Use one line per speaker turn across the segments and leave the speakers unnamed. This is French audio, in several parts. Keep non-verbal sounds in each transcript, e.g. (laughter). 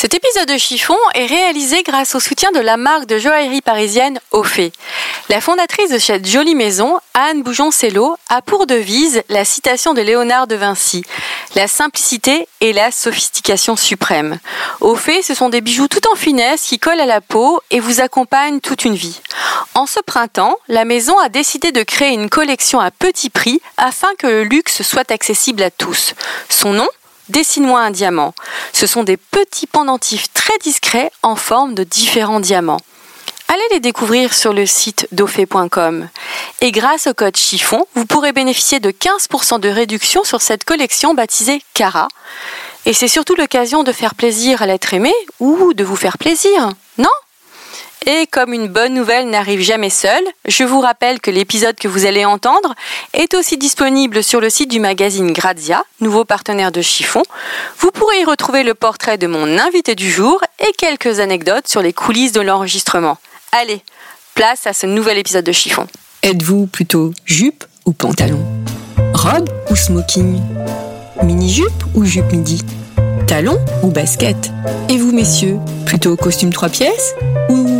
Cet épisode de Chiffon est réalisé grâce au soutien de la marque de joaillerie parisienne Ophé. La fondatrice de cette jolie maison, Anne Boujon-Cello, a pour devise la citation de Léonard de Vinci La simplicité et la sophistication suprême. Ophé, ce sont des bijoux tout en finesse qui collent à la peau et vous accompagnent toute une vie. En ce printemps, la maison a décidé de créer une collection à petit prix afin que le luxe soit accessible à tous. Son nom? Dessine-moi un diamant. Ce sont des petits pendentifs très discrets en forme de différents diamants. Allez les découvrir sur le site dofé.com. Et grâce au code chiffon, vous pourrez bénéficier de 15% de réduction sur cette collection baptisée Cara. Et c'est surtout l'occasion de faire plaisir à l'être aimé ou de vous faire plaisir, non? Et comme une bonne nouvelle n'arrive jamais seule, je vous rappelle que l'épisode que vous allez entendre est aussi disponible sur le site du magazine Grazia, nouveau partenaire de Chiffon. Vous pourrez y retrouver le portrait de mon invité du jour et quelques anecdotes sur les coulisses de l'enregistrement. Allez, place à ce nouvel épisode de Chiffon.
Êtes-vous plutôt jupe ou pantalon? Robe ou smoking? Mini-jupe ou jupe midi? Talon ou basket? Et vous messieurs, plutôt costume trois pièces ou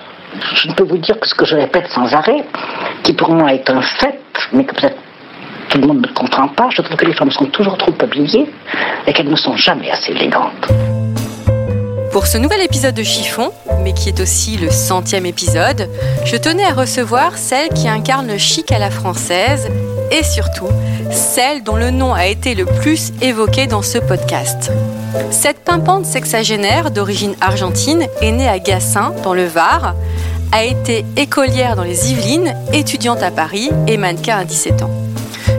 je ne peux vous dire que ce que je répète sans arrêt, qui pour moi est un fait, mais que peut-être tout le monde ne comprend pas, je trouve que les femmes sont toujours trop habillées et qu'elles ne sont jamais assez élégantes.
Pour ce nouvel épisode de Chiffon, mais qui est aussi le centième épisode, je tenais à recevoir celle qui incarne le chic à la française et surtout celle dont le nom a été le plus évoqué dans ce podcast. Cette pimpante sexagénaire d'origine argentine est née à Gassin, dans le Var, a été écolière dans les Yvelines, étudiante à Paris et mannequin à 17 ans.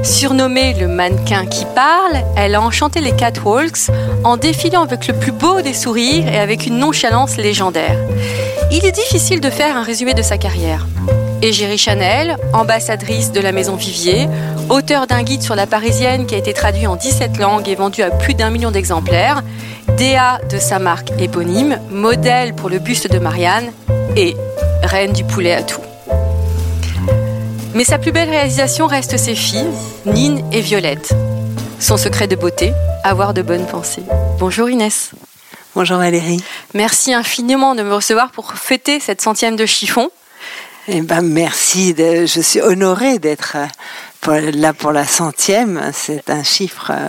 Surnommée le mannequin qui parle, elle a enchanté les catwalks en défilant avec le plus beau des sourires et avec une nonchalance légendaire. Il est difficile de faire un résumé de sa carrière. Égérie Chanel, ambassadrice de la maison Vivier, auteur d'un guide sur la parisienne qui a été traduit en 17 langues et vendu à plus d'un million d'exemplaires, DA de sa marque éponyme, modèle pour le buste de Marianne et du poulet à tout. Mais sa plus belle réalisation reste ses filles, Nine et Violette. Son secret de beauté, avoir de bonnes pensées. Bonjour Inès.
Bonjour Valérie.
Merci infiniment de me recevoir pour fêter cette centième de chiffon.
Eh ben merci, de, je suis honorée d'être euh, là pour la centième. C'est un chiffre euh,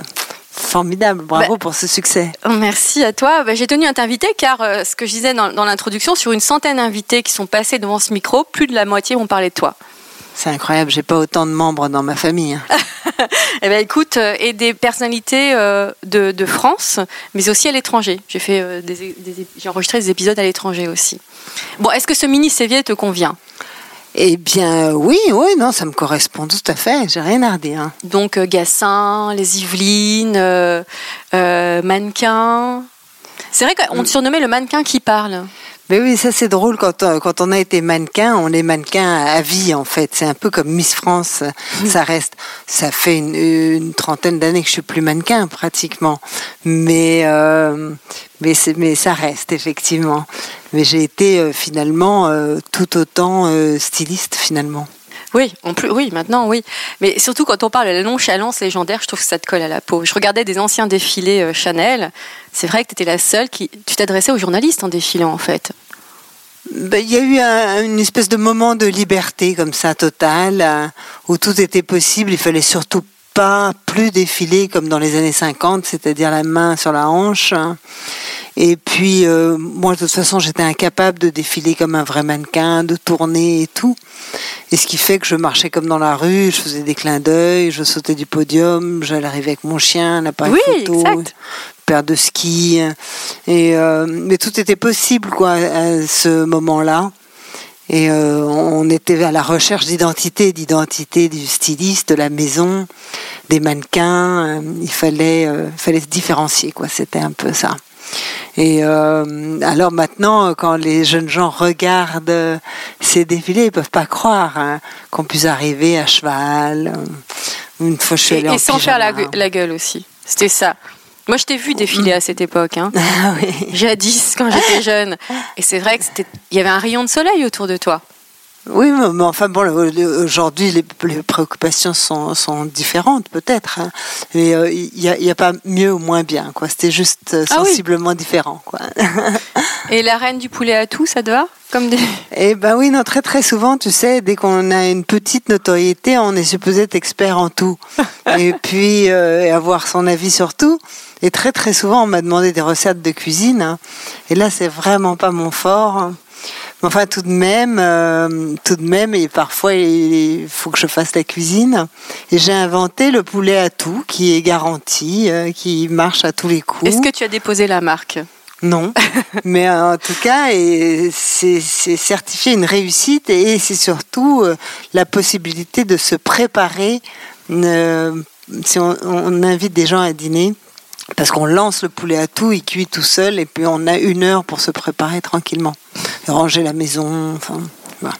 formidable. Bravo
Bah,
pour ce succès.
Merci à toi. Bah, J'ai tenu à t'inviter car euh, ce que je disais dans, dans l'introduction, sur une centaine d'invités qui sont passés devant ce micro, plus de la moitié ont parlé de toi.
C'est incroyable, j'ai pas autant de membres dans ma famille. hein. (laughs)
Eh ben écoute, euh, et des personnalités euh, de, de France, mais aussi à l'étranger. J'ai fait des, enregistré des épisodes à l'étranger aussi. Bon, est-ce que ce mini CV te convient?
Eh bien oui, oui, non, ça me correspond tout à fait. J'ai rien à redire.
Donc euh, Gassin, les Yvelines, euh, euh, mannequin. C'est vrai qu'on te surnommait le mannequin qui parle.
Mais oui, ça c'est drôle quand on, quand on a été mannequin, on est mannequin à vie en fait. C'est un peu comme Miss France. Ça reste, ça fait une, une trentaine d'années que je suis plus mannequin pratiquement, mais euh, mais ça reste effectivement. Mais j'ai été euh, finalement euh, tout autant euh, styliste finalement.
Oui, en plus, oui, maintenant, oui. Mais surtout quand on parle de la nonchalance légendaire, je trouve que ça te colle à la peau. Je regardais des anciens défilés Chanel. C'est vrai que tu étais la seule qui. Tu t'adressais aux journalistes en défilant, en fait.
Ben, Il y a eu un- une espèce de moment de liberté comme ça totale où tout était possible. Il fallait surtout pas plus défiler comme dans les années 50, c'est-à-dire la main sur la hanche. Et puis euh, moi de toute façon j'étais incapable de défiler comme un vrai mannequin, de tourner et tout. Et ce qui fait que je marchais comme dans la rue, je faisais des clins d'œil, je sautais du podium, j'allais arriver avec mon chien, un appareil
Oui,
photo,
exact.
paire de skis. Et euh, mais tout était possible quoi à ce moment-là. Et euh, on était à la recherche d'identité, d'identité du styliste, de la maison, des mannequins. Euh, il fallait, euh, fallait se différencier, quoi. C'était un peu ça. Et euh, alors maintenant, quand les jeunes gens regardent ces défilés, ils peuvent pas croire hein, qu'on puisse arriver à cheval. Une fois, je suis allée
Et,
en
et sans faire
pyjama.
la gueule aussi. C'était ça. Moi, je t'ai vu défiler à cette époque, hein.
Ah oui.
jadis, quand j'étais jeune. Et c'est vrai que il y avait un rayon de soleil autour de toi.
Oui, mais enfin bon, aujourd'hui les, les préoccupations sont, sont différentes peut-être, hein. mais euh, il n'y a, il y a pas mieux ou moins bien, quoi. C'était juste euh,
Ah oui.
sensiblement différent, quoi. (laughs)
Et la reine du poulet à tout, ça te va? Comme des...
Eh ben oui, non, très très souvent, tu sais, dès qu'on a une petite notoriété, on est supposé être expert en tout. (laughs) et puis euh, avoir son avis sur tout. Et très très souvent, on m'a demandé des recettes de cuisine. hein. Et là, c'est vraiment pas mon fort. Enfin, tout de même, euh, tout de même, et parfois, il faut que je fasse la cuisine. Et j'ai inventé le poulet à tout, qui est garanti, euh, qui marche à tous les coups.
Est-ce que tu as déposé la marque?
Non, (laughs) mais en tout cas, c'est certifié une réussite et c'est surtout euh, la possibilité de se préparer. euh, si on, on invite des gens à dîner, parce qu'on lance le poulet à tout, il cuit tout seul et puis on a une heure pour se préparer tranquillement, ranger la maison. Enfin, voilà.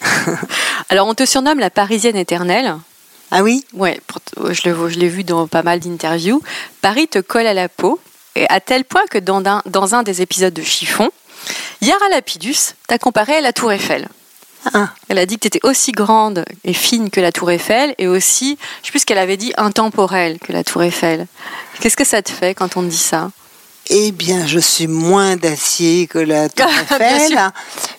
(laughs)
Alors, on te surnomme la Parisienne éternelle.
Ah oui,
Ouais, je l'ai vu dans pas mal d'interviews. Paris te colle à la peau, et à tel point que dans un, dans un des épisodes de Chiffon, Yara Lapidus t'a comparé à la Tour Eiffel.
Ah.
Elle a dit que tu étais aussi grande et fine que la Tour Eiffel, et aussi, je sais plus ce qu'elle avait dit, intemporelle que la Tour Eiffel. Qu'est-ce que ça te fait quand on te dit ça?
Eh bien, je suis moins d'acier que la (laughs) Tour Eiffel,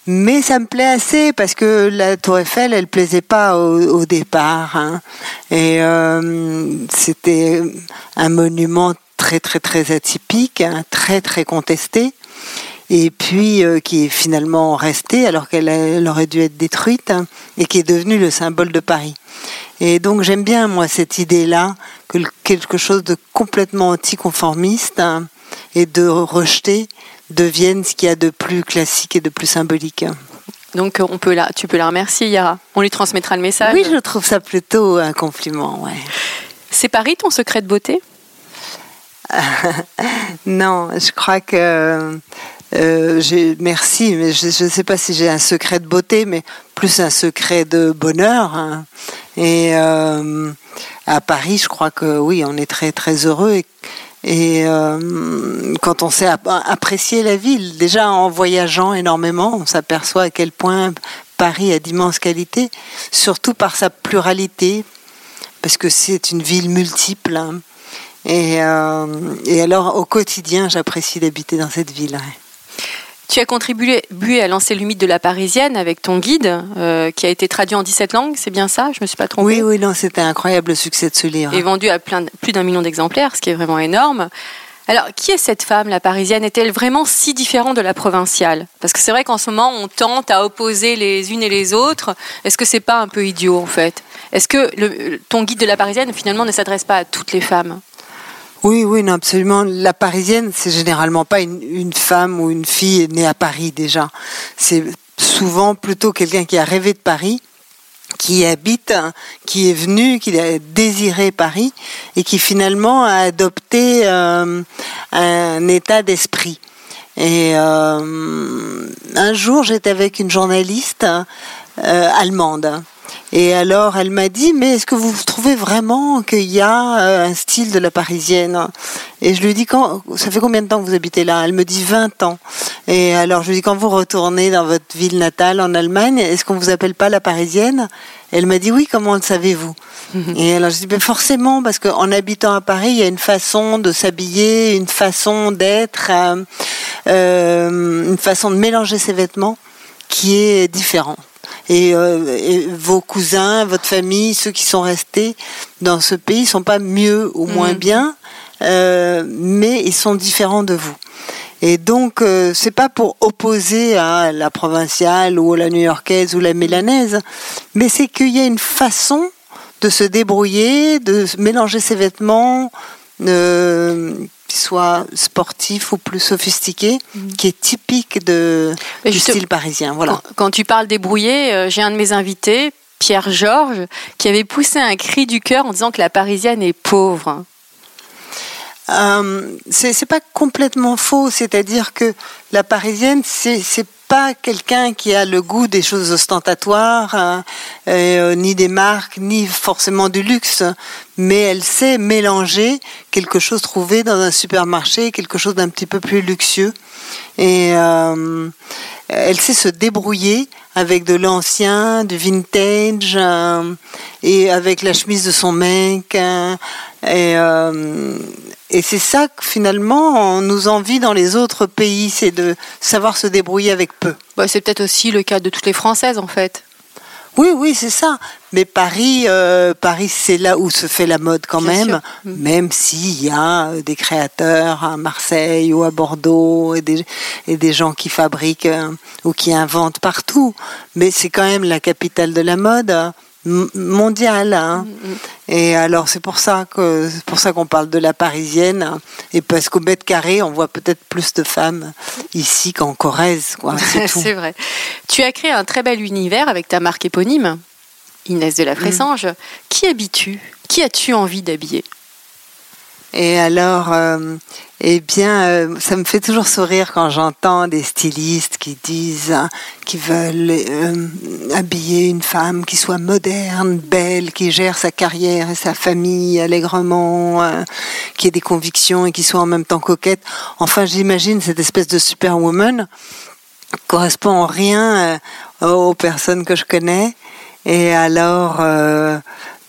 mais ça me plaît assez parce que la Tour Eiffel, elle plaisait pas au, au départ, hein. et euh, c'était un monument très très très atypique, hein, très très contesté, et puis euh, qui est finalement resté alors qu'elle aurait dû être détruite hein, et qui est devenue le symbole de Paris. Et donc j'aime bien moi cette idée-là que quelque chose de complètement anticonformiste hein, et de rejeter devienne ce qu'il y a de plus classique et de plus symbolique.
Donc, on peut la, tu peux la remercier, Yara. On lui transmettra le message.
Oui, je trouve ça plutôt un compliment. Ouais.
C'est Paris ton secret de beauté? (laughs)
Non, je crois que euh, j'ai merci, mais je ne sais pas si j'ai un secret de beauté, mais plus un secret de bonheur. hein. Et euh, à Paris, je crois que oui, on est très très heureux et, et euh, quand on sait app- apprécier la ville, déjà en voyageant énormément, on s'aperçoit à quel point Paris a d'immenses qualités, surtout par sa pluralité, parce que c'est une ville multiple. hein. Et, euh, et alors, au quotidien, j'apprécie d'habiter dans cette ville.
Tu as contribué à lancer le mythe de la Parisienne avec ton guide, euh, qui a été traduit en 17 langues, c'est bien ça? Je me suis pas trompée
Oui, oui, non, c'était un incroyable succès de ce livre.
Et vendu à plein plus d'un million d'exemplaires, ce qui est vraiment énorme. Alors, qui est cette femme, la Parisienne? Est-elle vraiment si différente de la provinciale? Parce que c'est vrai qu'en ce moment, on tente à opposer les unes et les autres. Est-ce que c'est pas un peu idiot, en fait? Est-ce que le- ton guide de la Parisienne, finalement, ne s'adresse pas à toutes les femmes?
Oui, oui, non, absolument. La parisienne, c'est généralement pas une, femme ou une fille née à Paris déjà. C'est souvent plutôt quelqu'un qui a rêvé de Paris, qui y habite, hein, qui est venu, qui a désiré Paris et qui finalement a adopté euh, un état d'esprit. Et euh, un jour, j'étais avec une journaliste euh, allemande. Et alors, elle m'a dit, mais est-ce que vous trouvez vraiment qu'il y a euh, un style de la parisienne? Et je lui dis, quand, ça fait combien de temps que vous habitez là? Elle me dit 20 ans. Et alors, je lui dis, quand vous retournez dans votre ville natale en Allemagne, est-ce qu'on vous appelle pas la parisienne? Elle m'a dit, oui, comment le savez-vous? Et alors, je dis, ben forcément, parce qu'en habitant à Paris, il y a une façon de s'habiller, une façon d'être, euh, euh, une façon de mélanger ses vêtements qui est différente. Et, euh, et vos cousins, votre famille, ceux qui sont restés dans ce pays, sont pas mieux ou moins
Mhm.
bien, euh, mais ils sont différents de vous. Et donc, euh, c'est pas pour opposer à la provinciale ou la new-yorkaise ou la mélanaise, mais c'est qu'il y a une façon de se débrouiller, de mélanger ses vêtements, euh, soit sportif ou plus sophistiqué, qui est typique de,
Mais
du style parisien. Voilà.
Quand, quand tu parles débrouillé, euh, j'ai un de mes invités, Pierre Georges, qui avait poussé un cri du cœur en disant que la Parisienne est pauvre.
euh, c'est pas complètement faux, c'est-à-dire que la parisienne, c'est pas quelqu'un qui a le goût des choses ostentatoires, hein, euh, ni des marques, ni forcément du luxe, mais elle sait mélanger quelque chose trouvé dans un supermarché, quelque chose d'un petit peu plus luxueux. Et euh, elle sait se débrouiller avec de l'ancien, du vintage, euh, et avec la chemise de son mec. Hein, et, euh, et c'est ça que finalement on nous envie dans les autres pays, c'est de savoir se débrouiller avec peu.
Bah, c'est peut-être aussi le cas de toutes les Françaises en fait.
Oui, oui, c'est ça. Mais Paris, euh, Paris, c'est là où se fait la mode quand même, mm. même s'il y a euh, des créateurs à Marseille ou à Bordeaux et des, et des gens qui fabriquent euh, ou qui inventent partout. Mais c'est quand même la capitale de la mode mondiale. Hein. Mm, mm. Et alors c'est pour ça que c'est pour ça qu'on parle de la parisienne hein. et parce qu'au mètre carré on voit peut-être plus de femmes ici qu'en Corrèze. (laughs)
C'est vrai. Tu as créé un très bel univers avec ta marque éponyme, Inès de la mm. Fressange. Qui habites-tu? Qui as-tu envie d'habiller?
Et alors, euh, eh bien, euh, ça me fait toujours sourire quand j'entends des stylistes qui disent hein, qu'ils veulent euh, habiller une femme qui soit moderne, belle, qui gère sa carrière et sa famille allègrement, qui ait des convictions et qui soit en même temps coquette. Enfin, j'imagine cette espèce de superwoman correspond en rien aux personnes que je connais. Et alors,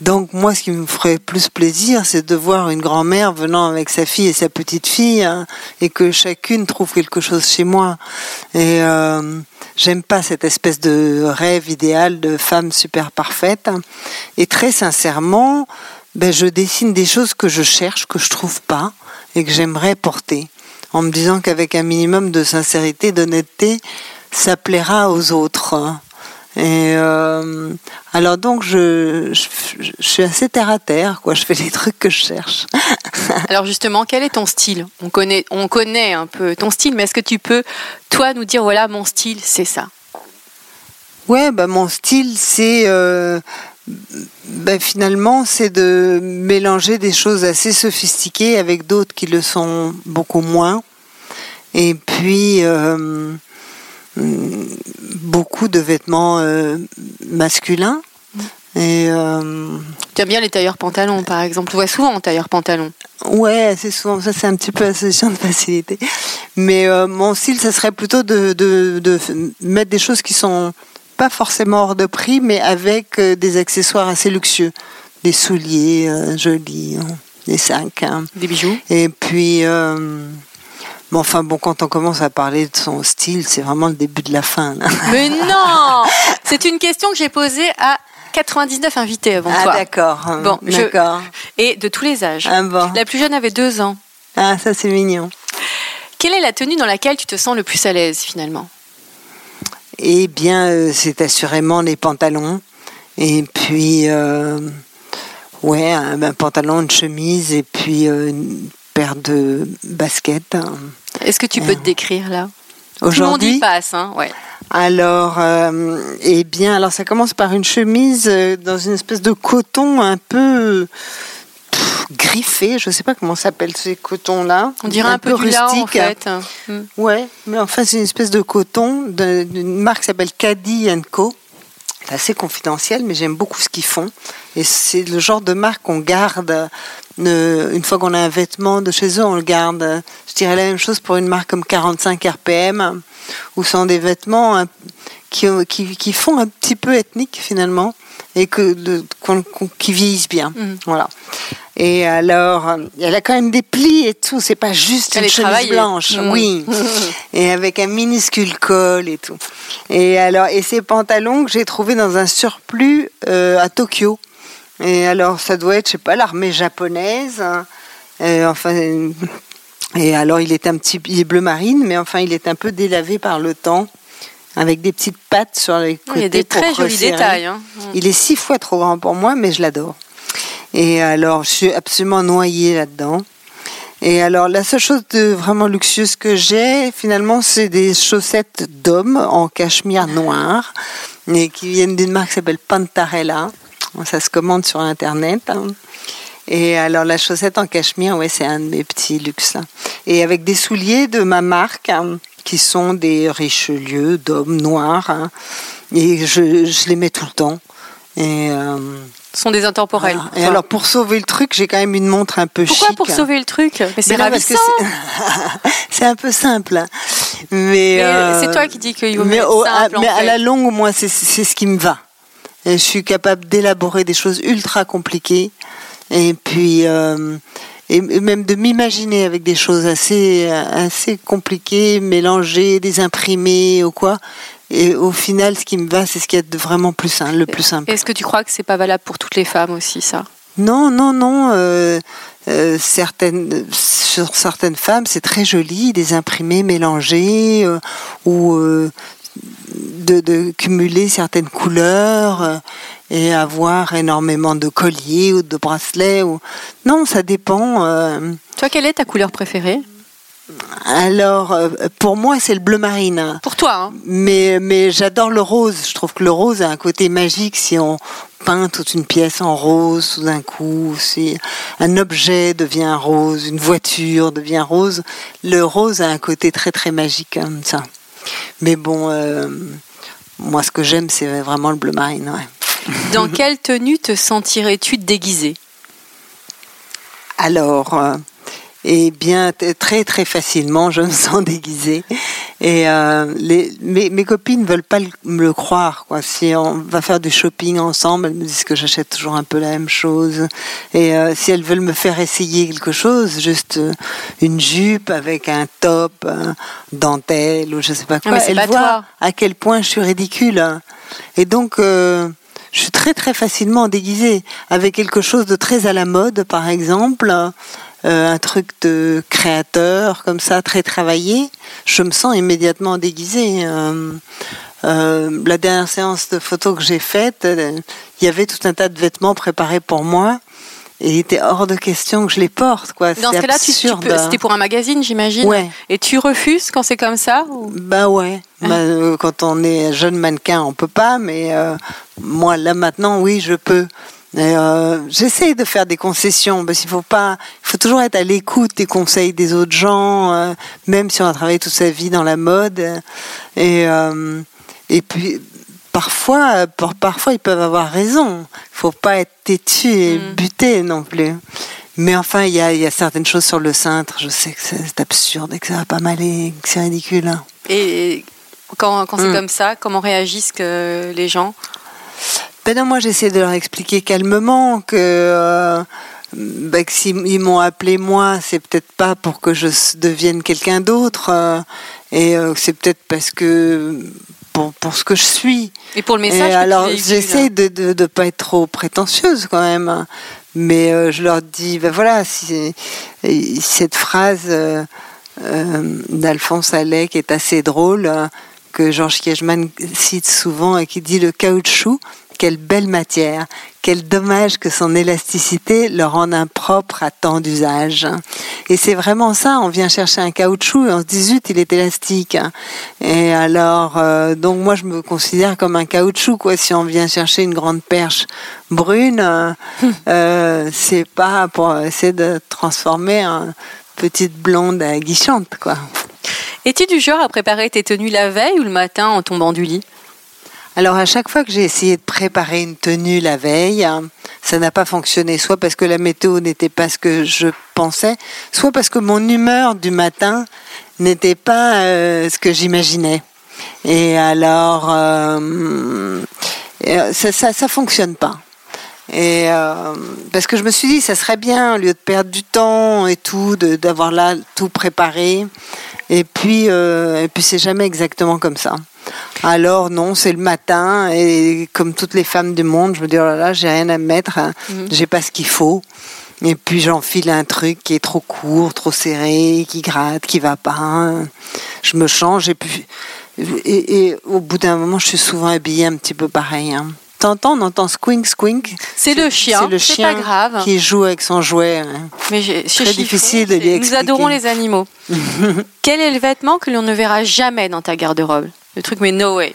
donc moi, ce qui me ferait plus plaisir, c'est de voir une grand-mère venant avec sa fille et sa petite fille, hein, et que chacune trouve quelque chose chez moi. Et euh, j'aime pas cette espèce de rêve idéal de femme super parfaite. Et très sincèrement, ben, je dessine des choses que je cherche, que je trouve pas, et que j'aimerais porter, en me disant qu'avec un minimum de sincérité, d'honnêteté, ça plaira aux autres. Et euh, alors donc je, je, suis assez terre à terre, quoi. Je fais les trucs que je cherche. (laughs)
alors justement, quel est ton style? On connaît, on connaît un peu ton style, mais est-ce que tu peux, toi, nous dire voilà, mon style, c'est ça?
Ouais, bah mon style, c'est euh, bah, finalement, c'est de mélanger des choses assez sophistiquées avec d'autres qui le sont beaucoup moins. Et puis euh, beaucoup de vêtements euh, masculins. Et euh,
tu aimes bien les tailleurs pantalons, par exemple. Tu vois souvent en tailleur pantalon.
Ouais, c'est souvent. Ça, c'est un petit peu solution de facilité. Mais euh, mon style, ça serait plutôt de, de, de, mettre des choses qui sont pas forcément hors de prix, mais avec des accessoires assez luxueux. Des souliers jolis, hein, des sacs. Hein.
Des bijoux.
Et puis. Bon, enfin, bon, quand on commence à parler de son style, c'est vraiment le début de la fin. (laughs)
Mais non C'est une question que j'ai posée à 99 invités avant
ah,
toi.
Ah, d'accord. Bon, d'accord.
Et de tous les âges.
Ah, bon.
La plus jeune avait deux ans.
Ah, ça, c'est mignon.
Quelle est la tenue dans laquelle tu te sens le plus à l'aise, finalement?
Eh bien, euh, c'est assurément les pantalons. Et puis, euh, ouais, un, pantalon, une chemise, et puis euh, de baskets.
Est-ce que tu peux te décrire là?
Aujourd'hui,
Tout le passe, hein ouais.
Alors, euh, eh bien, alors ça commence par une chemise euh, dans une espèce de coton un peu griffé. Je ne sais pas comment s'appelle ces cotons-là.
On dirait un, peu, rustique. en fait.
Hmm. Ouais, mais en fait c'est une espèce de coton d'une marque qui s'appelle Caddy Co. C'est assez confidentiel, mais j'aime beaucoup ce qu'ils font. Et c'est le genre de marque qu'on garde une fois qu'on a un vêtement de chez eux, on le garde. Je dirais la même chose pour une marque comme 45 RPM, où sont des vêtements qui, qui, font un petit peu ethnique finalement et que qui vieillissent bien. Mm. Voilà. Et alors, elle a quand même des plis et tout. C'est pas juste une chemise blanche, mm. oui. (laughs) et avec un minuscule col et tout. Et alors, et ces pantalons que j'ai trouvés dans un surplus euh, à Tokyo. Et alors, ça doit être, je sais pas, l'armée japonaise. Hein. Et enfin, et alors, il est un petit, il est bleu marine, mais enfin, il est un peu délavé par le temps, avec des petites pattes sur les côtés.
Il y a des très jolis détails. Hein.
Il est six fois trop grand pour moi, mais je l'adore. Et alors, je suis absolument noyée là-dedans. Et alors, la seule chose de vraiment luxueuse que j'ai, finalement, c'est des chaussettes d'homme en cachemire noir, et qui viennent d'une marque qui s'appelle Pantarella. Ça se commande sur Internet. Hein. Et alors la chaussette en cachemire, ouais, c'est un de mes petits luxes. là. Et avec des souliers de ma marque, hein, qui sont des Richelieu d'hommes noirs. hein. et je, je les mets tout le temps. Et, euh,
Ce sont des intemporels.
voilà. Et alors pour sauver le truc, j'ai quand même une montre un peu
Pourquoi
chic.
pour sauver le truc? Mais c'est
Ben
ravissant. (laughs)
c'est- un peu simple. hein. Mais,
Mais
euh,
c'est toi qui dis qu'il vaut
mais,
mieux
au-
simple,
à,
en
mais à la longue, moi, c'est c'est ce qui me va. Je suis capable d'élaborer des choses ultra compliquées. Et puis, euh, et, même de m'imaginer avec des choses assez, assez compliquées, mélangées, des imprimées ou quoi. Et au final, ce qui me va, c'est ce qui est vraiment plus simple, le plus simple.
Est-ce que tu crois que c'est pas valable pour toutes les femmes aussi, ça?
Non, non, non. euh, euh, certaines, sur certaines femmes, c'est très joli, des imprimés mélangés euh, ou de, de cumuler certaines couleurs euh, et avoir énormément de colliers ou de bracelets. Ou... Non, ça dépend. euh.
Toi, quelle est ta couleur préférée?
Alors, euh, pour moi, c'est le bleu marine.
Pour toi, hein
Mais, mais j'adore le rose. Je trouve que le rose a un côté magique si on peint toute une pièce en rose tout d'un coup. Si un objet devient rose, une voiture devient rose, le rose a un côté très très magique comme ça. Mais bon, euh, moi ce que j'aime c'est vraiment le bleu marine. ouais.
Dans quelle tenue te sentirais-tu déguisée?
Alors, eh bien, très très facilement, je me sens déguisée. Et euh, les, mes, mes copines veulent pas le- me le croire. Quoi. Si on va faire du shopping ensemble, elles me disent que j'achète toujours un peu la même chose. Et euh, si elles veulent me faire essayer quelque chose, juste euh, une jupe avec un top, dentelle ou je sais pas quoi,
mais c'est
elles
pas
voient
toi.
à quel point je suis ridicule. Et donc, euh, je suis très très facilement déguisée avec quelque chose de très à la mode, par exemple, euh, un truc de créateur comme ça, très travaillé. Je me sens immédiatement déguisée. Euh, euh, la dernière séance de photos que j'ai faite, il y avait tout un tas de vêtements préparés pour moi. Et il était hors de question que je les porte, quoi.
Dans ce
C'est
cas-là, tu, tu c'était pour un magazine, j'imagine.
Ouais.
Et tu refuses quand c'est comme ça ou-
Bah ouais. Bah, euh, quand on est jeune mannequin, on peut pas, mais euh, moi là maintenant, oui, je peux. Et, euh, J'essaye de faire des concessions parce qu'il faut pas, il faut toujours être à l'écoute des conseils des autres gens, euh, même si on a travaillé toute sa vie dans la mode. Et euh, et puis parfois, par- parfois ils peuvent avoir raison. Il faut pas être têtu et
Mm.
buté non plus. Mais enfin, il y y a certaines choses sur le cintre. Je sais que c'est absurde et que ça va pas m'aller, que c'est ridicule.
Et quand, quand c'est
Mm.
comme ça, comment réagissent que les gens?
Ben non, moi j'essaie de leur expliquer calmement que, euh, ben, que s'ils ils m'ont appelé moi, c'est peut-être pas pour que je devienne quelqu'un d'autre, euh, et euh, c'est peut-être parce que pour, pour ce que je suis.
Et pour le
Et
message que tu
alors j'essaie de, de de pas être trop prétentieuse quand même, mais euh, je leur dis ben voilà si et cette phrase euh, d'Alphonse Allais qui est assez drôle que Georges Kiechman cite souvent et qui dit le caoutchouc quelle belle matière, quel dommage que son élasticité le rende impropre à tant d'usages. Et c'est vraiment ça, on vient chercher un caoutchouc et on se dit zut, il est élastique. Et alors, euh, donc moi je me considère comme un caoutchouc, quoi. Si on vient chercher une grande perche brune, euh, c'est pas pour essayer de transformer en petite blonde aguichante, quoi.
Es-tu du genre à préparer tes tenues la veille ou le matin en tombant du lit?
Alors à chaque fois que j'ai essayé de préparer une tenue la veille, hein, ça n'a pas fonctionné, soit parce que la météo n'était pas ce que je pensais, soit parce que mon humeur du matin n'était pas euh, ce que j'imaginais. Et alors, euh, euh, ça, ça, fonctionne pas. Et parce que je me suis dit, ça serait bien, au lieu de perdre du temps et tout, d'avoir là tout préparé. Et puis, et puis c'est jamais exactement comme ça. Alors non, c'est le matin et comme toutes les femmes du monde, je me dis oh là là, j'ai rien à me mettre, hein. j'ai pas ce qu'il faut. Et puis j'enfile un truc qui est trop court, trop serré, qui gratte, qui va pas. hein. Je me change et puis et, et au bout d'un moment, je suis souvent habillée un petit peu pareil. Hein. T'entends, on entend squink squink.
C'est le chien,
C'est le
c'est
chien
pas grave.
qui joue avec son jouet. hein.
Mais chez
Très difficile de
c'est-
lui
Nous
expliquer.
adorons les animaux. (laughs) Quel est le vêtement que l'on ne verra jamais dans ta garde-robe? Le truc, mais no way.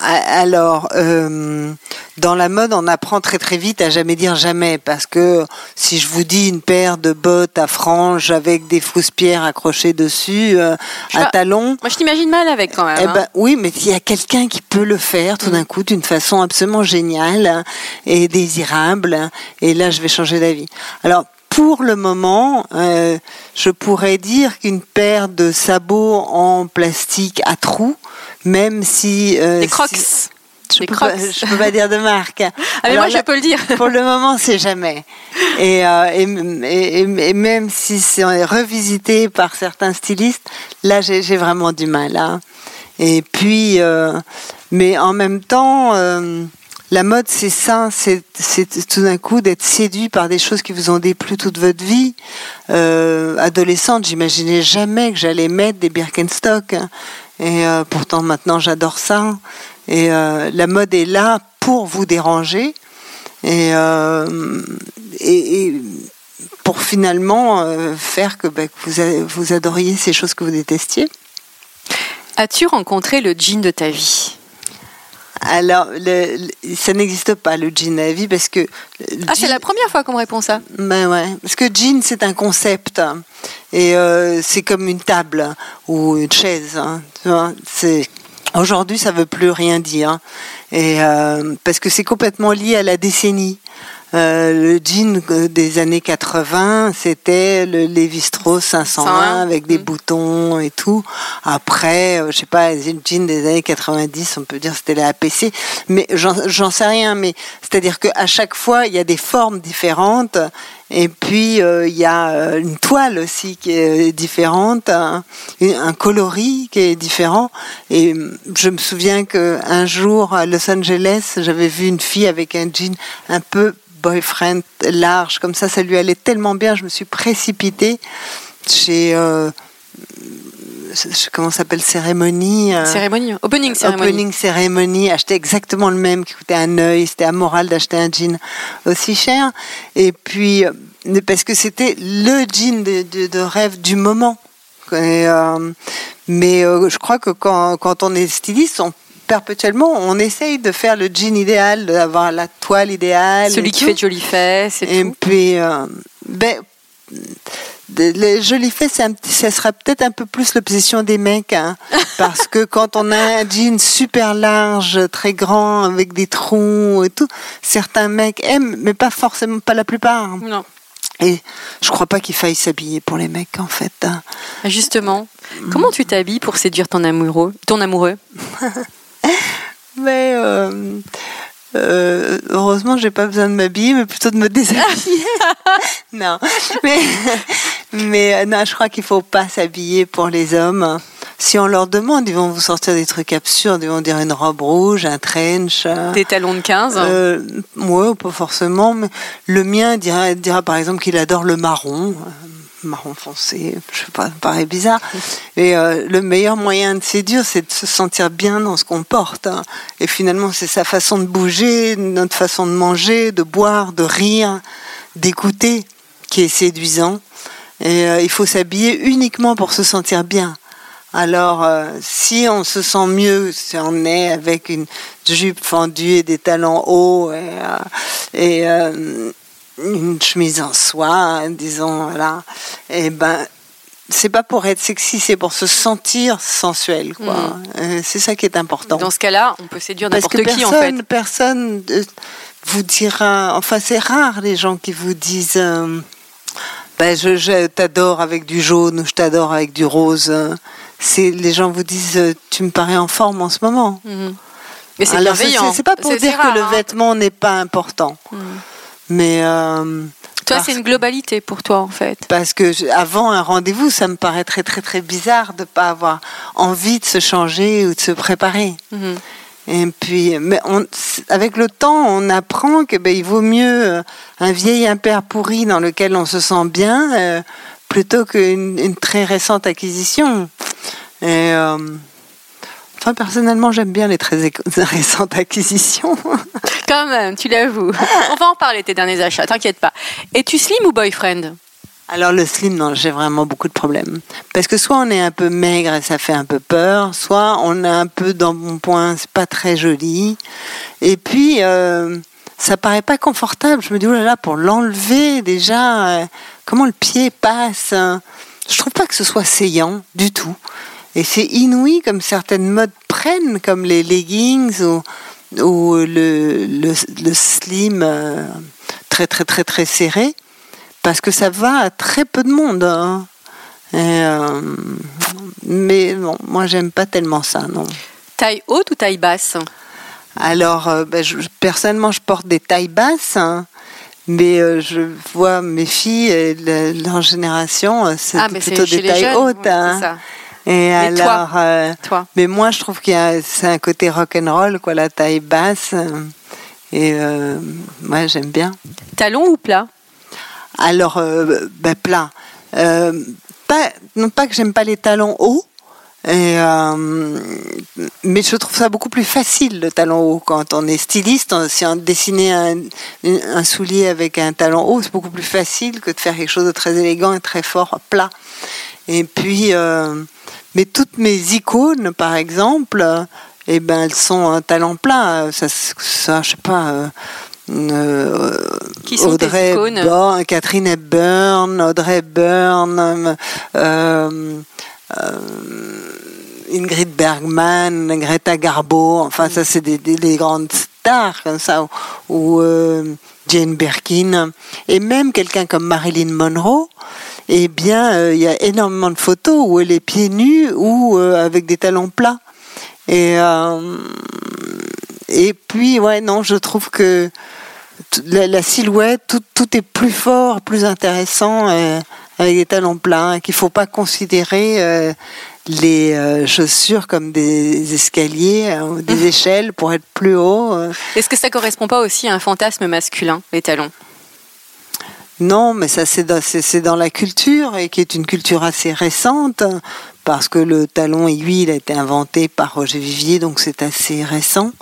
Alors, euh, dans la mode, on apprend très très vite à jamais dire jamais, parce que si je vous dis une paire de bottes à franges avec des fausses-pierres accrochées dessus, euh,
vois-
talons,
Moi, je t'imagine mal avec quand même.
eh
hein.
ben, oui, mais il y a quelqu'un qui peut le faire tout d'un coup d'une façon absolument géniale et désirable. Et là, je vais changer d'avis. Alors, pour le moment, euh, je pourrais dire qu'une paire de sabots en plastique à trous, même si... euh,
Des crocs.
si- je
Des
peux peux pas dire de marque.
Ah, mais
Alors
moi,
là,
je peux le dire. (laughs)
pour le moment, c'est jamais. Et, euh, et, et- et- même si c'est revisité par certains stylistes, là, j'ai vraiment du mal. hein. Et puis, euh, mais en même temps, euh, la mode, c'est ça, c'est tout d'un coup d'être séduit par des choses qui vous ont déplu toute votre vie. Adolescente, j'imaginais jamais que j'allais mettre des Birkenstock. hein. Et euh, pourtant, maintenant, j'adore ça. Et euh, la mode est là pour vous déranger et, euh, et, pour finalement faire que, bah, vous, vous adoriez ces choses que vous détestiez.
As-tu rencontré le jean de ta vie?
Alors, le- le- ça n'existe pas le jean à vie parce que.
Ah, c'est la première fois qu'on me répond ça.
Ben ouais, parce que jean c'est un concept hein. et euh, c'est comme une table ou une chaise. hein, tu vois, c'est aujourd'hui ça veut plus rien dire et euh, parce que c'est complètement lié à la décennie. Euh, le jean euh, des années 80, c'était le Lévi-Strauss 501
501,
avec des
mm.
boutons et tout. Après, euh, je sais pas, les jeans des années 90, on peut dire c'était la APC, mais j'en sais rien. Mais c'est-à-dire qu'à chaque fois, il y a des formes différentes. Et puis euh, il y a une toile aussi qui est différente, un, un coloris qui est différent. Et euh, je me souviens que un jour à Los Angeles, j'avais vu une fille avec un jean un peu boyfriend large, comme ça, ça lui allait tellement bien. Je me suis précipitée chez euh, comment s'appelle cérémonie. euh,
Cérémonie. Opening cérémonie.
Opening Ceremony, acheter exactement le même qui coûtait un œil. C'était amoral d'acheter un jean aussi cher. Et puis, euh, parce que c'était le jean de, de- de rêve du moment. Et, euh, mais euh, je crois que quand, quand on est styliste, on, perpétuellement, on essaye de faire le jean idéal, d'avoir la toile idéale.
Celui qui
tout.
fait de jolies fesses et,
Et
tout.
puis, euh, ben, les jolies fesses, c'est un petit- ça sera peut-être un peu plus l'obsession des mecs, hein, (laughs) parce que quand on a un jean super large, très grand, avec des trous et tout, certains mecs aiment, mais pas forcément, pas la plupart.
Non.
Et je crois pas qu'il faille s'habiller pour les mecs, en fait. hein.
Justement, comment tu t'habilles pour séduire ton amoureux, ton amoureux? (laughs) (laughs)
Mais euh, euh, heureusement, j'ai pas besoin de m'habiller, mais plutôt de me déshabiller. (laughs) non, mais mais euh, non, je crois qu'il faut pas s'habiller pour les hommes. Si on leur demande, ils vont vous sortir des trucs absurdes. Ils vont dire une robe rouge, un trench.
Des talons de 15
euh, ouais, pas forcément. Mais le mien dira, dira par exemple qu'il adore le marron, marron foncé. Je sais pas, paraît bizarre. Et euh, le meilleur moyen de séduire, c'est de se sentir bien dans ce qu'on porte. hein. Et finalement, c'est sa façon de bouger, notre façon de manger, de boire, de rire, d'écouter, qui est séduisant. Et euh, il faut s'habiller uniquement pour se sentir bien. Alors, euh, si on se sent mieux, si on est avec une jupe fendue et des talons hauts et, une chemise en soie, disons, voilà, et ben, c'est pas pour être sexy, c'est pour se sentir sensuel, quoi. Euh, c'est ça qui est important.
Dans ce cas-là, on peut séduire n'importe qui en fait.
personne, personne euh, vous dira. Enfin, c'est rare les gens qui vous disent. euh, ben, je, je t'adore avec du jaune ou je t'adore avec du rose. C'est les gens vous disent tu me parais en forme en ce moment.
Mhm. Mais c'est bienveillant.
C'est pas pour dire que le
hein.
vêtement n'est pas important,
Mhm.
Mais euh,
Toi, c'est une globalité pour toi en fait.
parce que je- avant un rendez-vous, ça me paraît très très très bizarre de pas avoir envie de se changer ou de se préparer.
Mhm.
Et puis, mais on, avec le temps, on apprend que ben, il vaut mieux euh, un vieil impair pourri dans lequel on se sent bien euh, plutôt qu'une une très récente acquisition. Et, euh, enfin, personnellement, j'aime bien les très (laughs) récentes acquisitions.
Quand même, tu l'avoues. (laughs) On va en parler tes derniers achats, t'inquiète pas. Es-tu slim ou boyfriend?
Alors le slim, non, j'ai vraiment beaucoup de problèmes. Parce que soit on est un peu maigre et ça fait un peu peur, soit on est un peu dans mon point, c'est pas très joli. Et puis, euh, ça paraît pas confortable. Je me dis, oh là là, pour l'enlever déjà, euh, comment le pied passe? Hein. Je trouve pas que ce soit saillant du tout. Et c'est inouï comme certaines modes prennent, comme les leggings ou, ou le, le, le slim euh, très très très très serré, parce que ça va à très peu de monde. hein. Et, euh, mais bon, moi j'aime pas tellement ça, non.
Taille haute ou taille basse?
Alors, euh, ben, je- personnellement, je porte des tailles basses, hein, mais euh, je vois mes filles, leur génération, c'est
Ah,
plutôt
c'est chez
des
les
tailles
jeunes.
hautes.
oui,
hein. Et
Mais toi
alors, euh,
Toi
mais moi, je trouve qu'il y a, c'est un côté rock'n'roll, quoi, la taille basse. euh, Et euh, moi, j'aime bien.
Talon ou plat?
Alors, euh, ben, plat. Pas, non pas que j'aime pas les talons hauts, et, euh, mais je trouve ça beaucoup plus facile le talon haut quand on est styliste. on- Si on dessinait un, un soulier avec un talon haut, c'est beaucoup plus facile que de faire quelque chose de très élégant et très fort plat. Et puis, euh, mais toutes mes icônes, par exemple, eh ben, elles sont un talon plat. Ça, ça je sais pas. euh, euh,
Qui sont tes
Audrey Hepburn, Catherine Hepburn, Audrey Hepburn, euh, euh, Ingrid Bergman, Greta Garbo, enfin ça c'est des, des- des grandes stars comme ça, ou, ou, euh, Jane Birkin, et même quelqu'un comme Marilyn Monroe, eh bien euh, il y a énormément de photos où elle est pieds nus ou euh, avec des talons plats. Et, euh, et puis ouais non, je trouve que la, la silhouette, tout, tout est plus fort, plus intéressant euh, avec des talons plats, qu'il faut pas considérer euh, les euh, chaussures comme des escaliers, hein, ou des échelles pour être plus haut.
Est-ce que ça correspond pas aussi à un fantasme masculin, les talons?
Non, mais ça c'est dans, la culture et qui est une culture assez récente parce que le talon aiguille il a été inventé par Roger Vivier, donc c'est assez récent.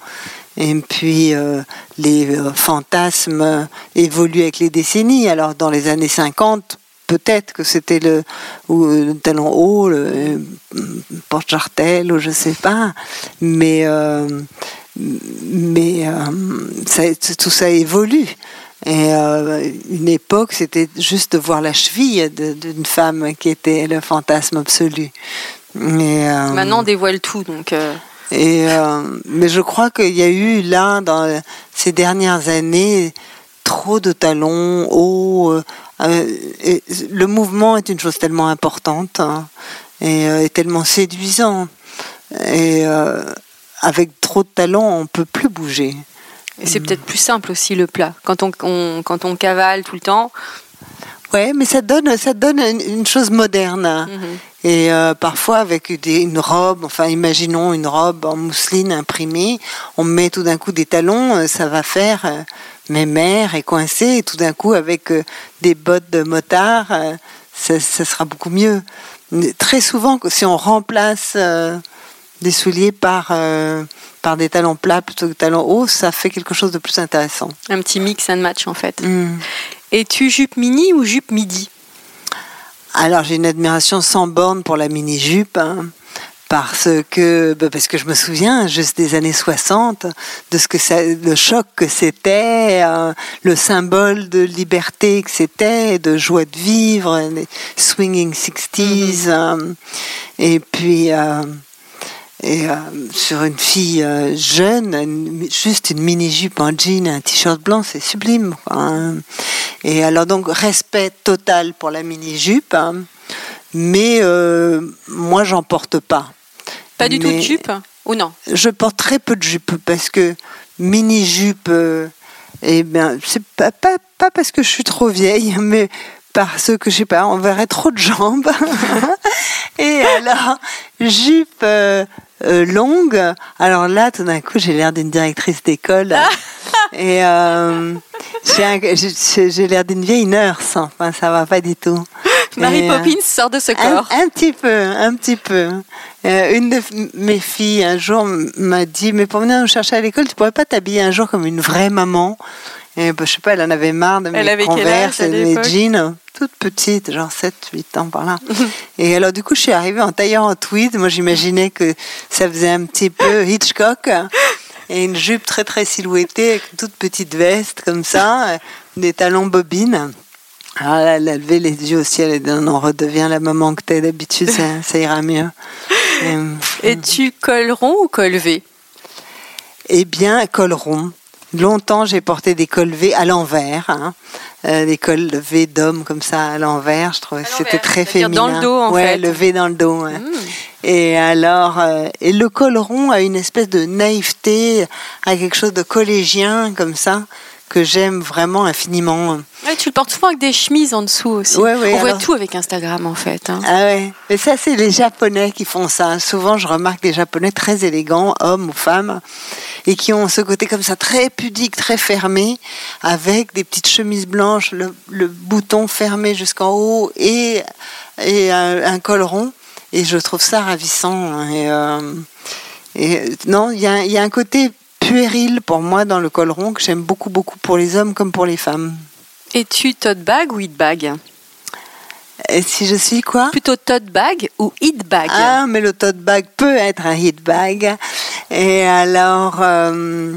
Et puis euh, les euh, fantasmes évoluent avec les décennies. Alors dans les années 50, peut-être que c'était le, euh, le talon haut, le euh, porte-jartel, ou je sais pas. Mais mais tout ça évolue. Et euh, une époque, c'était juste de voir la cheville d'une femme qui était le fantasme absolu. Euh,
Maintenant, on dévoile tout, donc. euh,
et, mais je crois qu'il y a eu là, dans ces dernières années, trop de talons hauts. et le mouvement est une chose tellement importante hein, et, et tellement séduisant. Et avec trop de talons, on peut plus bouger.
Et c'est peut-être plus simple aussi le plat. Quand on, on- quand on cavale tout le temps,
Ouais, mais ça donne, ça donne une, chose moderne. hein.
Mhm.
Et euh, parfois avec des- une robe, enfin imaginons une robe en mousseline imprimée, on met tout d'un coup des talons, euh, ça va faire euh, mémère et coincé, et tout d'un coup avec euh, des bottes de motard, ça, ça sera beaucoup mieux. Mais Très souvent, si on remplace des souliers par, par des talons plats plutôt que des talons hauts, ça fait quelque chose de plus intéressant.
un petit mix and match en fait.
Mm.
Es-tu jupe mini ou jupe midi?
Alors j'ai une admiration sans borne pour la mini-jupe. hein, parce que bah, parce que je me souviens juste des années 60 de ce que ça, le choc que c'était euh, le symbole de liberté que c'était de joie de vivre les swinging 60s euh, et puis euh, et euh, sur une fille euh, jeune, une- juste une mini-jupe en jean, un t-shirt blanc, c'est sublime. quoi, hein. Et alors donc respect total pour la mini-jupe, hein. mais euh, moi j'en porte pas.
Pas du tout de jupe Ou non?
Je porte très peu de jupes parce que mini-jupe, euh, eh bien, c'est pas, pas, pas parce que je suis trop vieille, (laughs) mais parce que je sais pas, on verrait trop de jambes. (laughs) Et alors, jupe euh, euh, longue, alors là, tout d'un coup, j'ai l'air d'une directrice d'école. (laughs) Et euh, j'ai l'air d'une vieille nurse, enfin, ça va pas du tout.
Mary
Et, euh,
Poppins sort de ce corps.
un petit peu, un petit peu. Euh, une de mes filles un jour m'a dit, mais pour venir nous chercher à l'école, tu pourrais pas t'habiller un jour comme une vraie maman? Et bah, je sais pas, elle en avait marre de
Elle
mes
avait quel âge
converses et de mes jeans, toute petite, genre 7, 8 ans par là. (laughs) et alors du coup, je suis arrivée en tailleur en tweed. Moi, j'imaginais que ça faisait un petit peu Hitchcock. Et une jupe très très silhouettée avec une toute petite veste comme ça, euh, des talons bobines. Alors là, elle a levé les yeux au ciel et dit non, redevient la maman que t'es d'habitude, ça, (laughs) ça ira mieux. Et,
Es-tu col rond ou col V?
Eh bien, col rond. Longtemps, j'ai porté des cols V à l'envers, hein. Euh, des cols V d'homme comme ça à l'envers. Je trouvais
À
que c'était très féminin.
dans le dos, en
ouais,
fait.
le V dans le dos. ouais.
Mm.
Et alors, euh, et le col rond a une espèce de naïveté, a quelque chose de collégien comme ça que j'aime vraiment infiniment.
Ouais, tu le portes souvent avec des chemises en dessous aussi.
Ouais, ouais,
On voit tout avec Instagram en fait. hein.
Ah ouais, mais ça c'est les Japonais qui font ça. Souvent je remarque des Japonais très élégants, hommes ou femmes, et qui ont ce côté comme ça très pudique, très fermé, avec des petites chemises blanches, le, le bouton fermé jusqu'en haut et, et un, un col rond. Et je trouve ça ravissant. Et, euh, et, non, il y a, il y a un côté puéril pour moi dans le col rond que j'aime beaucoup, beaucoup pour les hommes comme pour les femmes.
Es-tu tote bag ou hit bag?
Et si je suis quoi?
Plutôt tote bag ou hit bag?
Ah, mais le tote bag peut être un hit bag. Et alors, euh,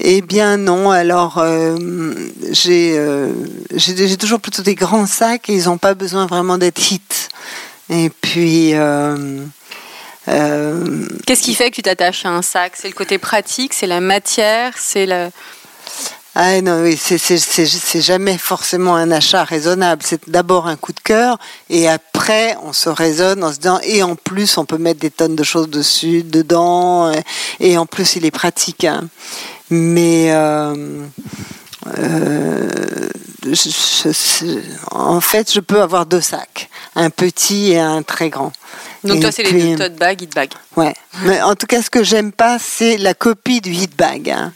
eh bien non. Alors, euh, j'ai euh, j'ai toujours plutôt des grands sacs et ils n'ont pas besoin vraiment d'être hit. Et puis. Euh,
Qu'est-ce qui fait que tu t'attaches à un sac? C'est le côté pratique, c'est la matière, c'est le.
Ah non, oui, c'est- jamais forcément un achat raisonnable. C'est d'abord un coup de cœur et après on se raisonne en se disant et en plus on peut mettre des tonnes de choses dessus, dedans et en plus il est pratique. hein. Mais euh, je- je- je- en fait je peux avoir deux sacs, un petit et un très grand.
Donc
Et
toi, c'est les deux tote bag, hit bag.
Ouais. Mais en tout cas, ce que j'aime pas, c'est la copie du hit bag. hein.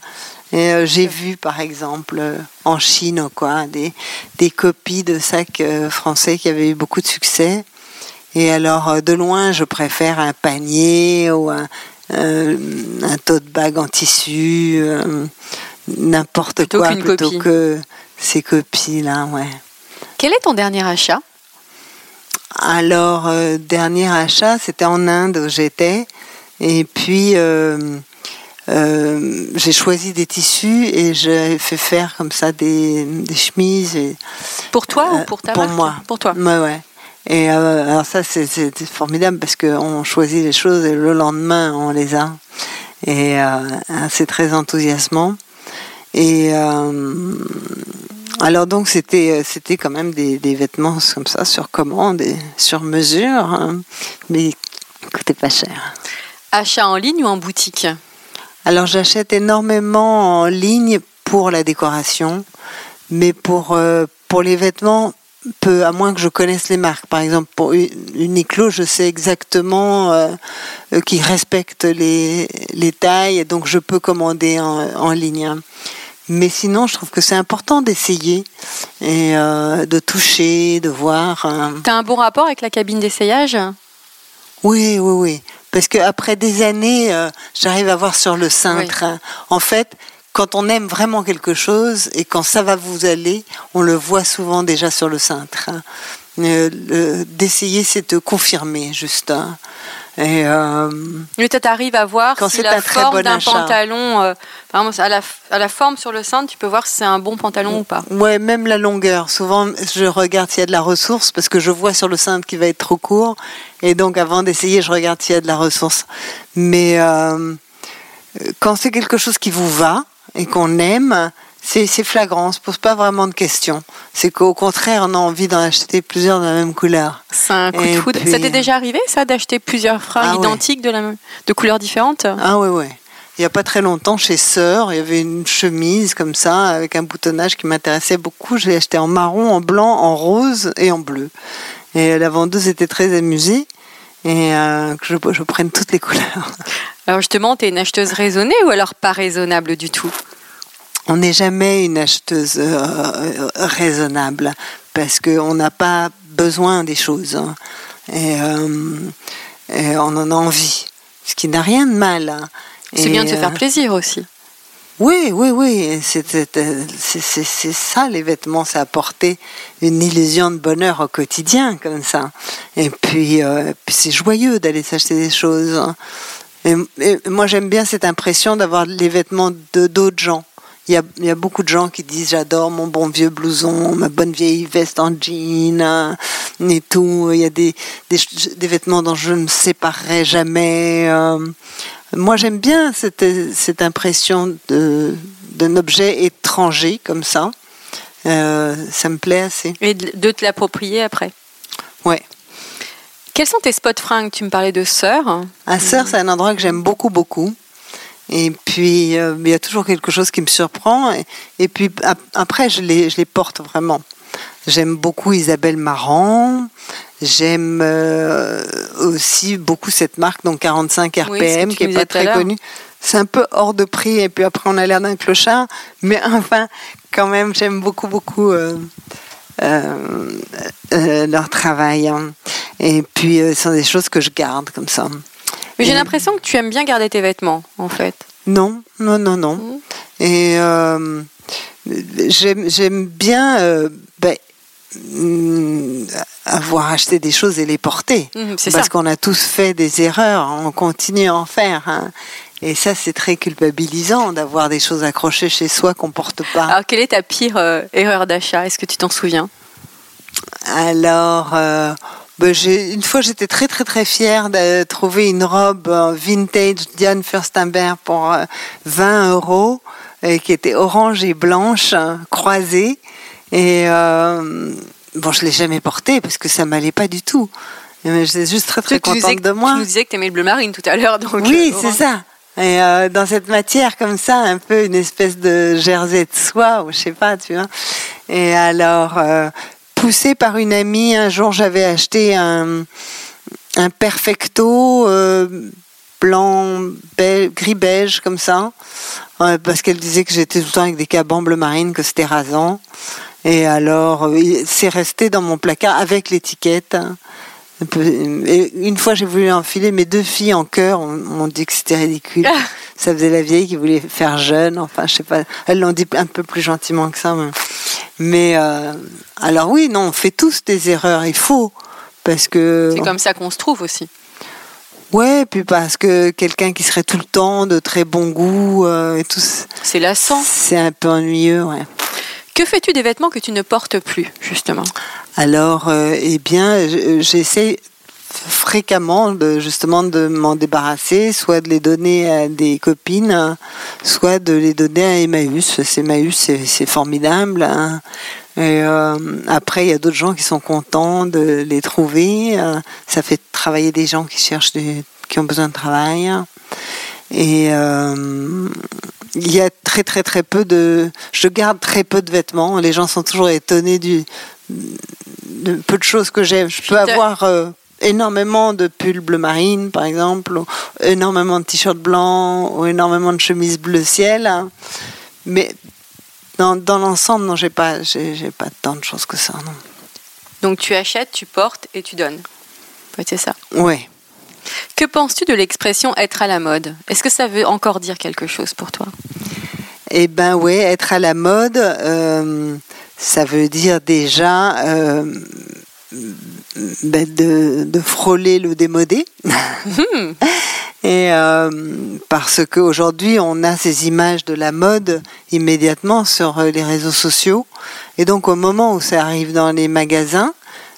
Et euh, j'ai vu, par exemple, euh, en Chine, quoi, des, des copies de sacs euh, français qui avaient eu beaucoup de succès. Et alors, euh, de loin, je préfère un panier ou un, euh, un tote bag en tissu, euh, n'importe
Plutôt
quoi,
qu'une
plutôt
copie.
que ces copies-là, ouais.
Quel est ton dernier achat?
Alors, euh, dernier achat, c'était en Inde où j'étais. Et puis, euh, euh, j'ai choisi des tissus et j'ai fait faire comme ça des, des chemises. Et,
Pour toi
euh,
ou pour ta
Pour
marque?
moi.
Pour toi.
Ouais, ouais. Et euh, alors ça, c'est c'est- c'est formidable parce qu'on choisit les choses et le lendemain, on les a. Et euh, c'est très enthousiasmant. Et euh, alors donc, c'était c'était quand même des, des vêtements comme ça, sur commande et sur mesure, hein, mais coûtaient pas cher.
Achat en ligne ou en boutique?
Alors j'achète énormément en ligne pour la décoration, mais pour, euh, pour les vêtements, peu, à moins que je connaisse les marques. Par exemple, pour Uniqlo, je sais exactement euh, euh, qu'ils respectent les, les tailles, donc je peux commander en, en ligne. Hein. Mais sinon, je trouve que c'est important d'essayer et euh, de toucher, de voir. hein.
T'as un bon rapport avec la cabine d'essayage?
Oui, oui, oui. Parce qu'après des années, euh, j'arrive à voir sur le cintre. hein. En fait, quand on aime vraiment quelque chose et quand ça va vous aller, on le voit souvent déjà sur le cintre. hein. Euh, D'essayer, c'est de confirmer, juste. Et, euh,
Mais toi, t'arrives à voir
Quand
si
c'est
la forme d'un pantalon, euh, par exemple, à la, à la forme sur le cintre, tu peux voir si c'est un bon pantalon ou pas.
Ouais, même la longueur. Souvent, je regarde s'il y a de la ressource parce que je vois sur le cintre qu'il va être trop court. Et donc, avant d'essayer, je regarde s'il y a de la ressource. Mais euh, quand c'est quelque chose qui vous va et qu'on aime, c'est flagrant. On ne se pose pas vraiment de questions. C'est qu'au contraire, on a envie d'en acheter plusieurs de la même couleur.
C'est un coup
Et
de foudre.
puis-
Ça t'est déjà arrivé, ça, d'acheter plusieurs fringues
Ah ouais.
identiques de, la, même- de couleurs différentes?
Ah ouais, ouais. Il n'y a pas très longtemps, chez Sœur, il y avait une chemise comme ça, avec un boutonnage qui m'intéressait beaucoup. Je l'ai acheté en marron, en blanc, en rose et en bleu. Et la vendeuse était très amusée et euh, que je, je prenne toutes les couleurs.
Alors justement, t'es une acheteuse raisonnée ou alors pas raisonnable du tout?
On n'est jamais une acheteuse euh, euh, raisonnable parce qu'on n'a pas besoin des choses. hein. Et, euh, et on en a envie, ce qui n'a rien de mal. hein.
C'est bien de se faire plaisir aussi.
Oui, oui, oui. C'est c'est- c'est- c'est ça, les vêtements, ça apporter une illusion de bonheur au quotidien, comme ça. Et puis, euh, puis c'est joyeux d'aller s'acheter des choses. Et, et moi, j'aime bien cette impression d'avoir les vêtements de d'autres gens. Il y, a, il y a beaucoup de gens qui disent j'adore mon bon vieux blouson, ma bonne vieille veste en jean hein, et tout. Il y a des, des, ch- des vêtements dont je ne me séparerai jamais. euh. Moi, j'aime bien cette, cette impression d'un objet étranger comme ça. Euh, ça me plaît assez.
Et de de te l'approprier après.
Ouais.
Quels sont tes spots fringues? Tu me parlais de sœur.
À Sœur, c'est un endroit que j'aime beaucoup, beaucoup. Et puis, euh, il y a toujours quelque chose qui me surprend. Et, et puis, ap- après, je les, je les porte vraiment. J'aime beaucoup Isabelle Marant. J'aime euh, aussi beaucoup cette marque, donc 45
Oui, ce
RPM,
tu
qui
nous
est pas très connue. C'est un peu hors de prix, et puis après, on a l'air d'un clochard. Mais (laughs) enfin, quand même, j'aime beaucoup, beaucoup euh, leur travail. hein. Et puis, ce sont des choses que je garde comme ça.
Mais j'ai l'impression que tu aimes bien garder tes vêtements, en fait.
Non, non, non, non.
Mhm.
Et euh, j'aime bien euh, ben, mm, avoir acheté des choses et les porter.
C'est
Parce qu'on a tous fait des erreurs, on continue à en faire. hein. Et ça, c'est très culpabilisant d'avoir des choses accrochées chez soi qu'on porte pas.
Alors, quelle est ta pire euh, erreur d'achat? Est-ce que tu t'en souviens?
Alors, euh, j'ai- une fois, j'étais très très très fière de trouver une robe euh, vintage Diane Furstenberg pour euh, 20 euros, et qui était orange et blanche, hein, croisée. Et euh, bon, je l'ai jamais portée parce que ça m'allait pas du tout. Mais j'étais juste très très
tu, disais
contente de moi.
tu nous disais que tu aimais le bleu marine tout à l'heure. donc,
Oui,
euh,
c'est ça. Et euh, dans cette matière comme ça, un peu une espèce de jersey de soie, ou je sais pas, tu vois. Et alors, euh, poussée par une amie, un jour j'avais acheté un, perfecto euh, blanc, gris beige comme ça, euh, parce qu'elle disait que j'étais tout le temps avec des cabans bleu marine, que c'était rasant. Et alors, euh, c'est resté dans mon placard avec l'étiquette. Et une fois, j'ai voulu enfiler mes deux filles en chœur. On m'ont dit que c'était ridicule.
Ah.
Ça faisait la vieille qui voulait faire jeune. Enfin, je sais pas. Elles l'ont dit un peu plus gentiment que ça. Mais, mais, euh, alors oui, non, on fait tous des erreurs. Il faut parce que
C'est comme ça qu'on se trouve aussi.
ouais, puis parce que quelqu'un qui serait tout le temps de très bon goût euh, et tout,
C'est lassant.
c'est un peu ennuyeux. Ouais.
Que fais-tu des vêtements que tu ne portes plus, justement?
Alors, euh, eh bien, je- j'essaie fréquemment justement de m'en débarrasser, soit de les donner à des copines, soit de les donner à Emmaüs. C'est Emmaüs, c'est formidable. hein. Et euh, après, il y a d'autres gens qui sont contents de les trouver. Euh, Ça fait travailler des gens qui cherchent, qui ont besoin de travail. Et euh, il y a très très très peu de. Je garde très peu de vêtements. Les gens sont toujours étonnés du de peu de choses que j'ai. Je peux avoir euh, énormément de pulls bleu marine, par exemple, ou énormément de t-shirts blancs, ou énormément de chemises bleu ciel. hein. Mais dans, dans l'ensemble, non, j'ai pas, j'ai, j'ai pas tant de choses que ça, non.
Donc tu achètes, tu portes et tu donnes. Ouais, c'est ça.
Ouais.
Que penses-tu de l'expression être à la mode? Est-ce que ça veut encore dire quelque chose pour toi?
Eh ben ouais, être à la mode, euh, ça veut dire déjà euh, ben, de, de frôler le démodé. (laughs) Et euh, parce qu'aujourd'hui, on a ces images de la mode immédiatement sur euh, les réseaux sociaux. Et donc, au moment où ça arrive dans les magasins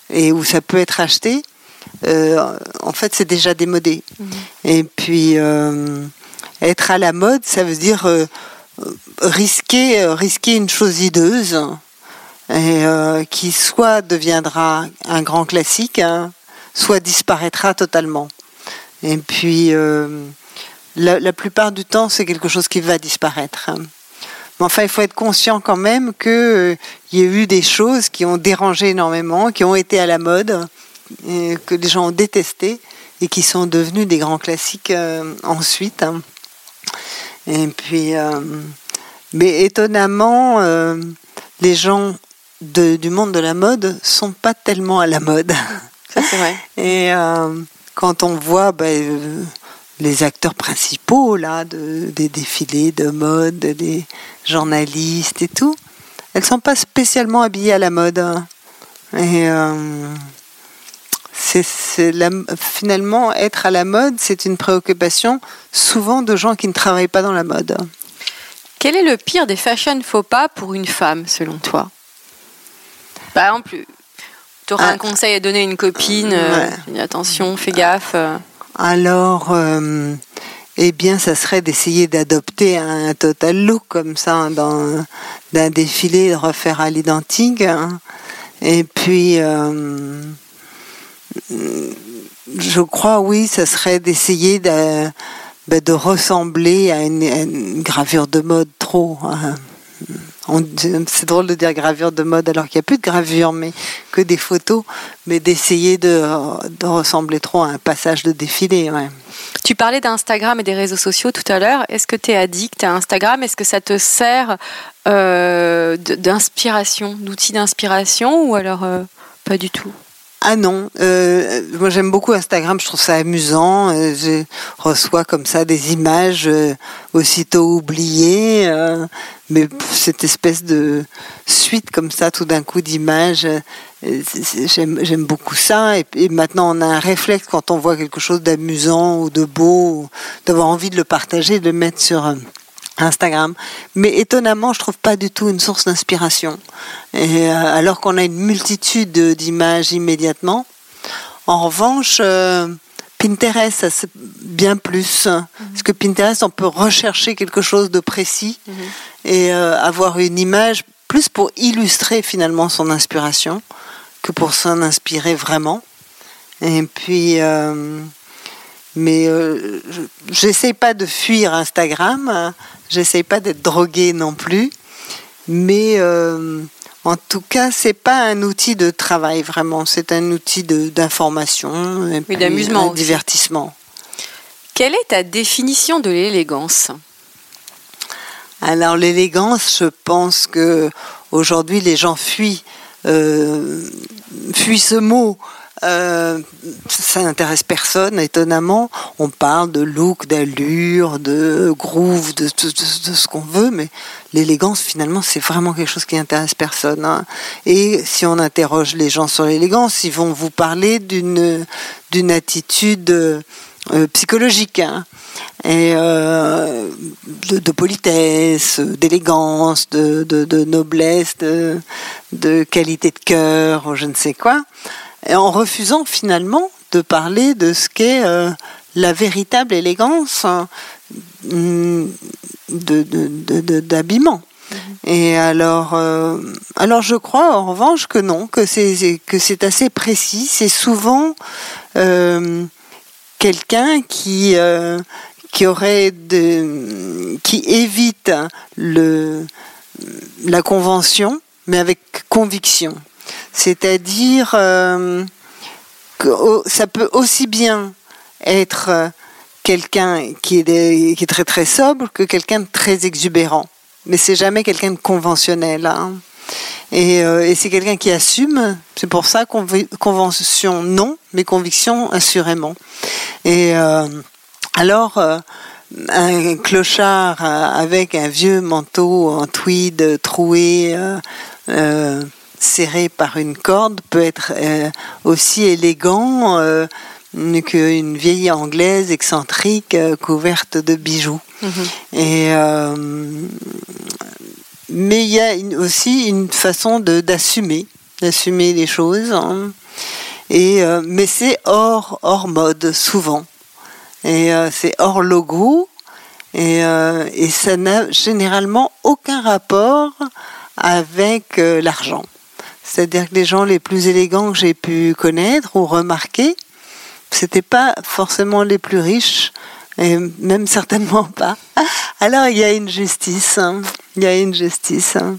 et où ça peut être acheté, euh, en fait, c'est déjà démodé. Et puis, euh, être à la mode, ça veut dire euh, risquer, risquer une chose hideuse et, qui soit deviendra un grand classique, hein, soit disparaîtra totalement. Et puis, la, la plupart du temps, c'est quelque chose qui va disparaître. hein. Mais enfin, il faut être conscient quand même qu'il y a eu des choses qui ont dérangé énormément, qui ont été à la mode, que les gens ont détesté et qui sont devenus des grands classiques euh, ensuite. hein. Et puis, euh, mais étonnamment, euh, les gens de- du monde de la mode sont pas tellement à la mode. (laughs)
Ça c'est vrai. (laughs)
Et quand on voit euh, les acteurs principaux là de, des défilés de mode, des journalistes et tout, elles sont pas spécialement habillées à la mode. Et c'est, finalement être à la mode, c'est une préoccupation souvent de gens qui ne travaillent pas dans la mode.
Quel est le pire des fashion faux pas pour une femme, selon toi? Par exemple, tu aurais un ah. conseil à donner à une copine euh, Attention, fais gaffe. Euh.
Alors, euh, eh bien, ça serait d'essayer d'adopter un total look comme ça hein, dans d'un défilé, de refaire à l'identique. Hein. Et puis, je crois, oui, ça serait d'essayer de ben, de ressembler à une, gravure de mode trop. Hein. C'est drôle de dire gravure de mode alors qu'il n'y a plus de gravure, mais que des photos, mais d'essayer de, ressembler trop à un passage de défilé.
Tu parlais d'Instagram et des réseaux sociaux tout à l'heure. Est-ce que tu es addict à Instagram? Est-ce que ça te sert euh, d'inspiration, d'outil d'inspiration ou alors euh, pas du tout?
Ah non, euh, moi j'aime beaucoup Instagram, je trouve ça amusant. Euh, je reçois comme ça des images euh, aussitôt oubliées, mais cette espèce de suite comme ça, tout d'un coup d'images, j'aime beaucoup ça. Et, et, maintenant on a un réflexe quand on voit quelque chose d'amusant ou de beau, d'avoir envie de le partager, de le mettre sur Instagram. Mais étonnamment, je trouve pas du tout une source d'inspiration. Et euh, alors qu'on a une multitude d'images immédiatement. En revanche, euh, Pinterest, c'est bien plus. Parce que Pinterest, on peut rechercher quelque chose de précis mhm. et euh, avoir une image plus pour illustrer finalement son inspiration que pour s'en inspirer vraiment. Et puis, mais euh, j'essaie pas de fuir Instagram, j'essaie pas d'être drogué non plus, mais euh, en tout cas, c'est pas un outil de travail vraiment, c'est un outil d'information et
oui, d'amusement,
un divertissement.
Quelle est ta définition de l'élégance?
Alors l'élégance, je pense que aujourd'hui les gens fuient, euh, fuient ce mot euh, ça n'intéresse personne, étonnamment. On parle de look, d'allure, de groove, de, ce qu'on veut, mais l'élégance, finalement, c'est vraiment quelque chose qui intéresse personne. Hein. Et si on interroge les gens sur l'élégance, ils vont vous parler d'une d'une attitude euh, psychologique. Hein. et euh, de, politesse, d'élégance, de, de, noblesse, de qualité de cœur, je ne sais quoi en refusant finalement de parler de ce qu'est euh, la véritable élégance hein, d'habillement. Mhm. Et alors, euh, alors je crois en revanche que non, que c'est que c'est assez précis. C'est souvent euh, quelqu'un qui qui aurait de, qui évite le la convention, mais avec conviction. C'est-à-dire euh, que ça peut aussi bien être euh, quelqu'un qui, est très très sobre que quelqu'un de très exubérant. Mais c'est jamais quelqu'un de conventionnel. Hein. Euh, et, c'est quelqu'un qui assume. C'est pour ça convention non, mais conviction assurément. Et alors un clochard avec un vieux manteau en tweed troué serré par une corde peut être euh, aussi élégant euh, qu'une vieille anglaise excentrique euh, couverte de bijoux. Mhm. Et, mais il y a aussi une façon d'assumer, d'assumer les choses. Hein. Et, mais c'est hors, hors mode, souvent. Et c'est hors logo. Et, et ça n'a généralement aucun rapport avec l'argent. C'est-à-dire que les gens les plus élégants que j'ai pu connaître ou remarquer, c'était pas forcément les plus riches, et même (laughs) certainement pas. Alors il y a une justice, hein. il y a une justice. Hein.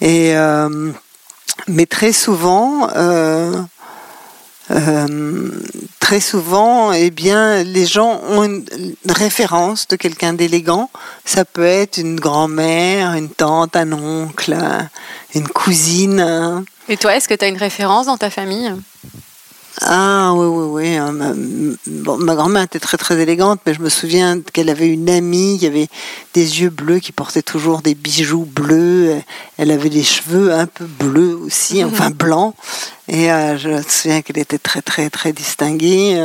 Et euh, mais très souvent, euh, euh, très souvent, eh bien, les gens ont une référence de quelqu'un d'élégant. Ça peut être une grand-mère, une tante, un oncle, une cousine.
Et toi, est-ce que tu as une référence dans ta famille?
Ah oui, oui, oui. hein, Ma, bon, ma grand-mère était très, très élégante, mais je me souviens qu'elle avait une amie qui avait des yeux bleus, qui portait toujours des bijoux bleus. Elle avait des cheveux un peu bleus aussi, enfin blancs. Et euh, je me souviens qu'elle était très, très, très distinguée.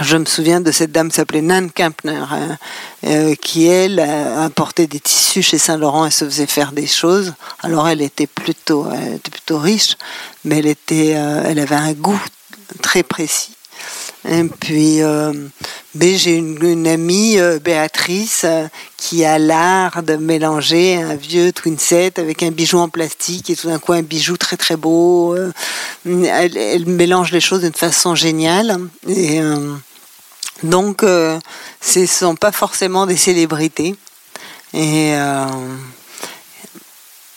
Je me souviens de cette dame qui s'appelait Nan Kempner, hein, euh, qui, elle, euh, importait des tissus chez Saint-Laurent et se faisait faire des choses. Alors, elle était plutôt, elle était plutôt riche, mais elle, était, euh, elle avait un goût très précis. Et puis, euh, j'ai une, amie, euh, Béatrice, euh, qui a l'art de mélanger un vieux twin set avec un bijou en plastique et tout d'un coup un bijou très très beau. euh, elle, mélange les choses d'une façon géniale. Et donc, ce ne sont pas forcément des célébrités. Et,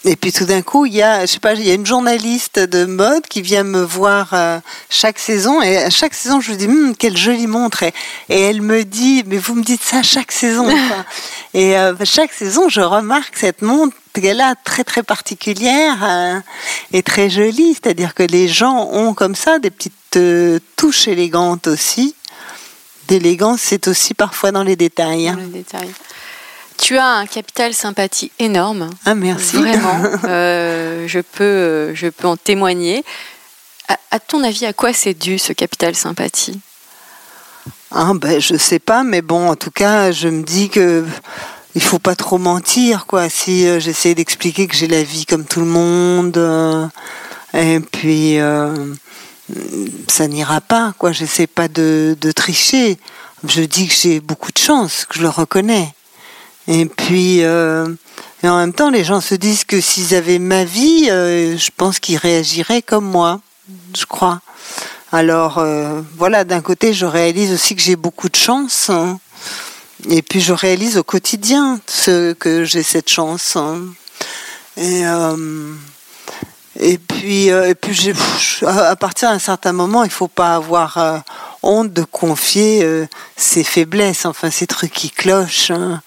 et puis tout d'un coup, il y a, je sais pas, il y a une journaliste de mode qui vient me voir euh, chaque saison et à chaque saison, je lui dis, Hum, quelle jolie montre. Et, et elle me dit, mais vous me dites ça chaque saison. (laughs) quoi. et euh, chaque saison, je remarque cette montre qu'elle a très très particulière euh, et très jolie. C'est-à-dire que les gens ont comme ça des petites euh, touches élégantes aussi. D'élégance, c'est aussi parfois dans les détails. hein.
Dans le détail. Tu as un capital sympathie énorme.
Ah merci.
Vraiment. (laughs) Euh, je, peux, euh, je peux en témoigner. À, à ton avis, à quoi c'est dû ce capital sympathie?
Ah ben je sais pas, mais bon, en tout cas, je me dis que il faut pas trop mentir, quoi. Si euh, j'essaie d'expliquer que j'ai la vie comme tout le monde, euh, et puis euh, ça n'ira pas, quoi. J'essaie pas de, de tricher. Je dis que j'ai beaucoup de chance, que je le reconnais. Et puis, euh, et en même temps, les gens se disent que s'ils avaient ma vie, euh, je pense qu'ils réagiraient comme moi, je crois. Alors, euh, voilà, d'un côté, je réalise aussi que j'ai beaucoup de chance. hein. Et puis, je réalise au quotidien que j'ai cette chance. hein. Et, et puis, et puis à partir d'un certain moment, il faut pas avoir honte de confier ses faiblesses, enfin, ces trucs qui clochent. hein.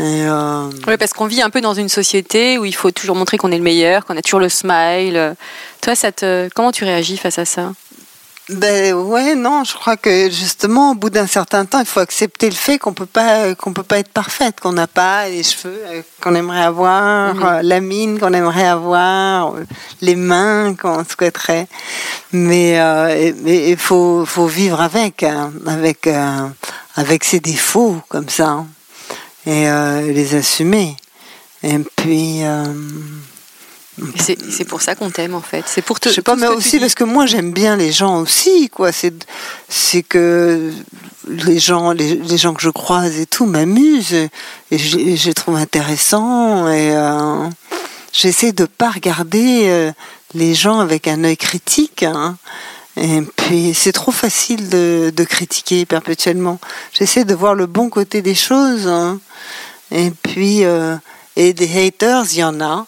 Et, euh,
Oui, parce qu'on vit un peu dans une société où il faut toujours montrer qu'on est le meilleur, qu'on a toujours le smile. Toi, ça te... comment tu réagis face à ça?
Ben ouais, non, je crois que justement, au bout d'un certain temps, il faut accepter le fait qu'on peut pas, qu'on peut pas être parfaite, qu'on n'a pas les cheveux euh, qu'on aimerait avoir,
Mhm.
euh, la mine qu'on aimerait avoir, les mains qu'on souhaiterait. Mais euh, il faut, faut vivre avec, hein, avec, euh, avec ses défauts comme ça, hein, et euh, les assumer. Et puis. euh,
C'est pour ça qu'on t'aime, en fait. C'est pour te.
je sais pas, mais aussi parce que moi j'aime bien les gens aussi, quoi. C'est, que les gens, les, les gens que je croise et tout m'amusent et je, les trouve intéressants et euh, j'essaie de pas regarder euh, les gens avec un œil critique. hein. Et puis c'est trop facile de, critiquer perpétuellement. J'essaie de voir le bon côté des choses. hein. Et puis euh, et des haters, il y en a.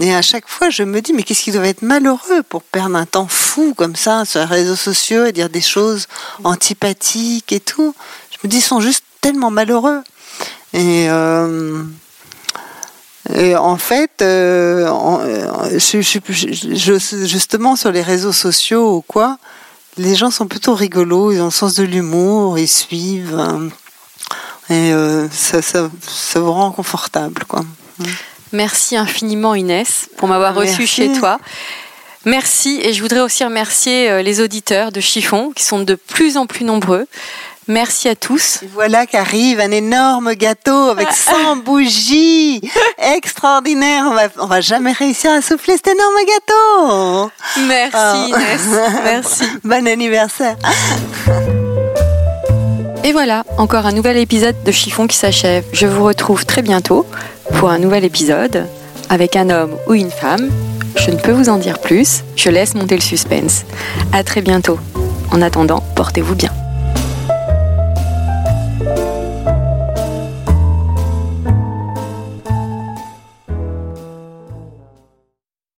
Et à chaque fois, je me dis, mais qu'est-ce qu'ils doivent être malheureux pour perdre un temps fou comme ça sur les réseaux sociaux et dire des choses antipathiques et tout? Je me dis, ils sont juste tellement malheureux. Et, euh, et en fait, euh, en- euh, je, je- je- je- justement sur les réseaux sociaux ou quoi, les gens sont plutôt rigolos, ils ont le sens de l'humour, ils suivent. hein. et euh, ça, ça, ça vous rend confortable, quoi.
Merci infiniment Inès pour m'avoir reçu chez toi. Merci et je voudrais aussi remercier euh, les auditeurs de Chiffon qui sont de plus en plus nombreux. Merci à tous.
Et voilà qu'arrive un énorme gâteau avec 100 (laughs) bougies. Extraordinaire. On va, on va jamais réussir à souffler cet énorme gâteau.
Merci
Ah.
Inès. (laughs) Merci.
Bon anniversaire.
Et voilà, encore un nouvel épisode de Chiffon qui s'achève. Je vous retrouve très bientôt pour un nouvel épisode avec un homme ou une femme. Je ne peux vous en dire plus. Je laisse monter le suspense. À très bientôt. En attendant, portez-vous bien.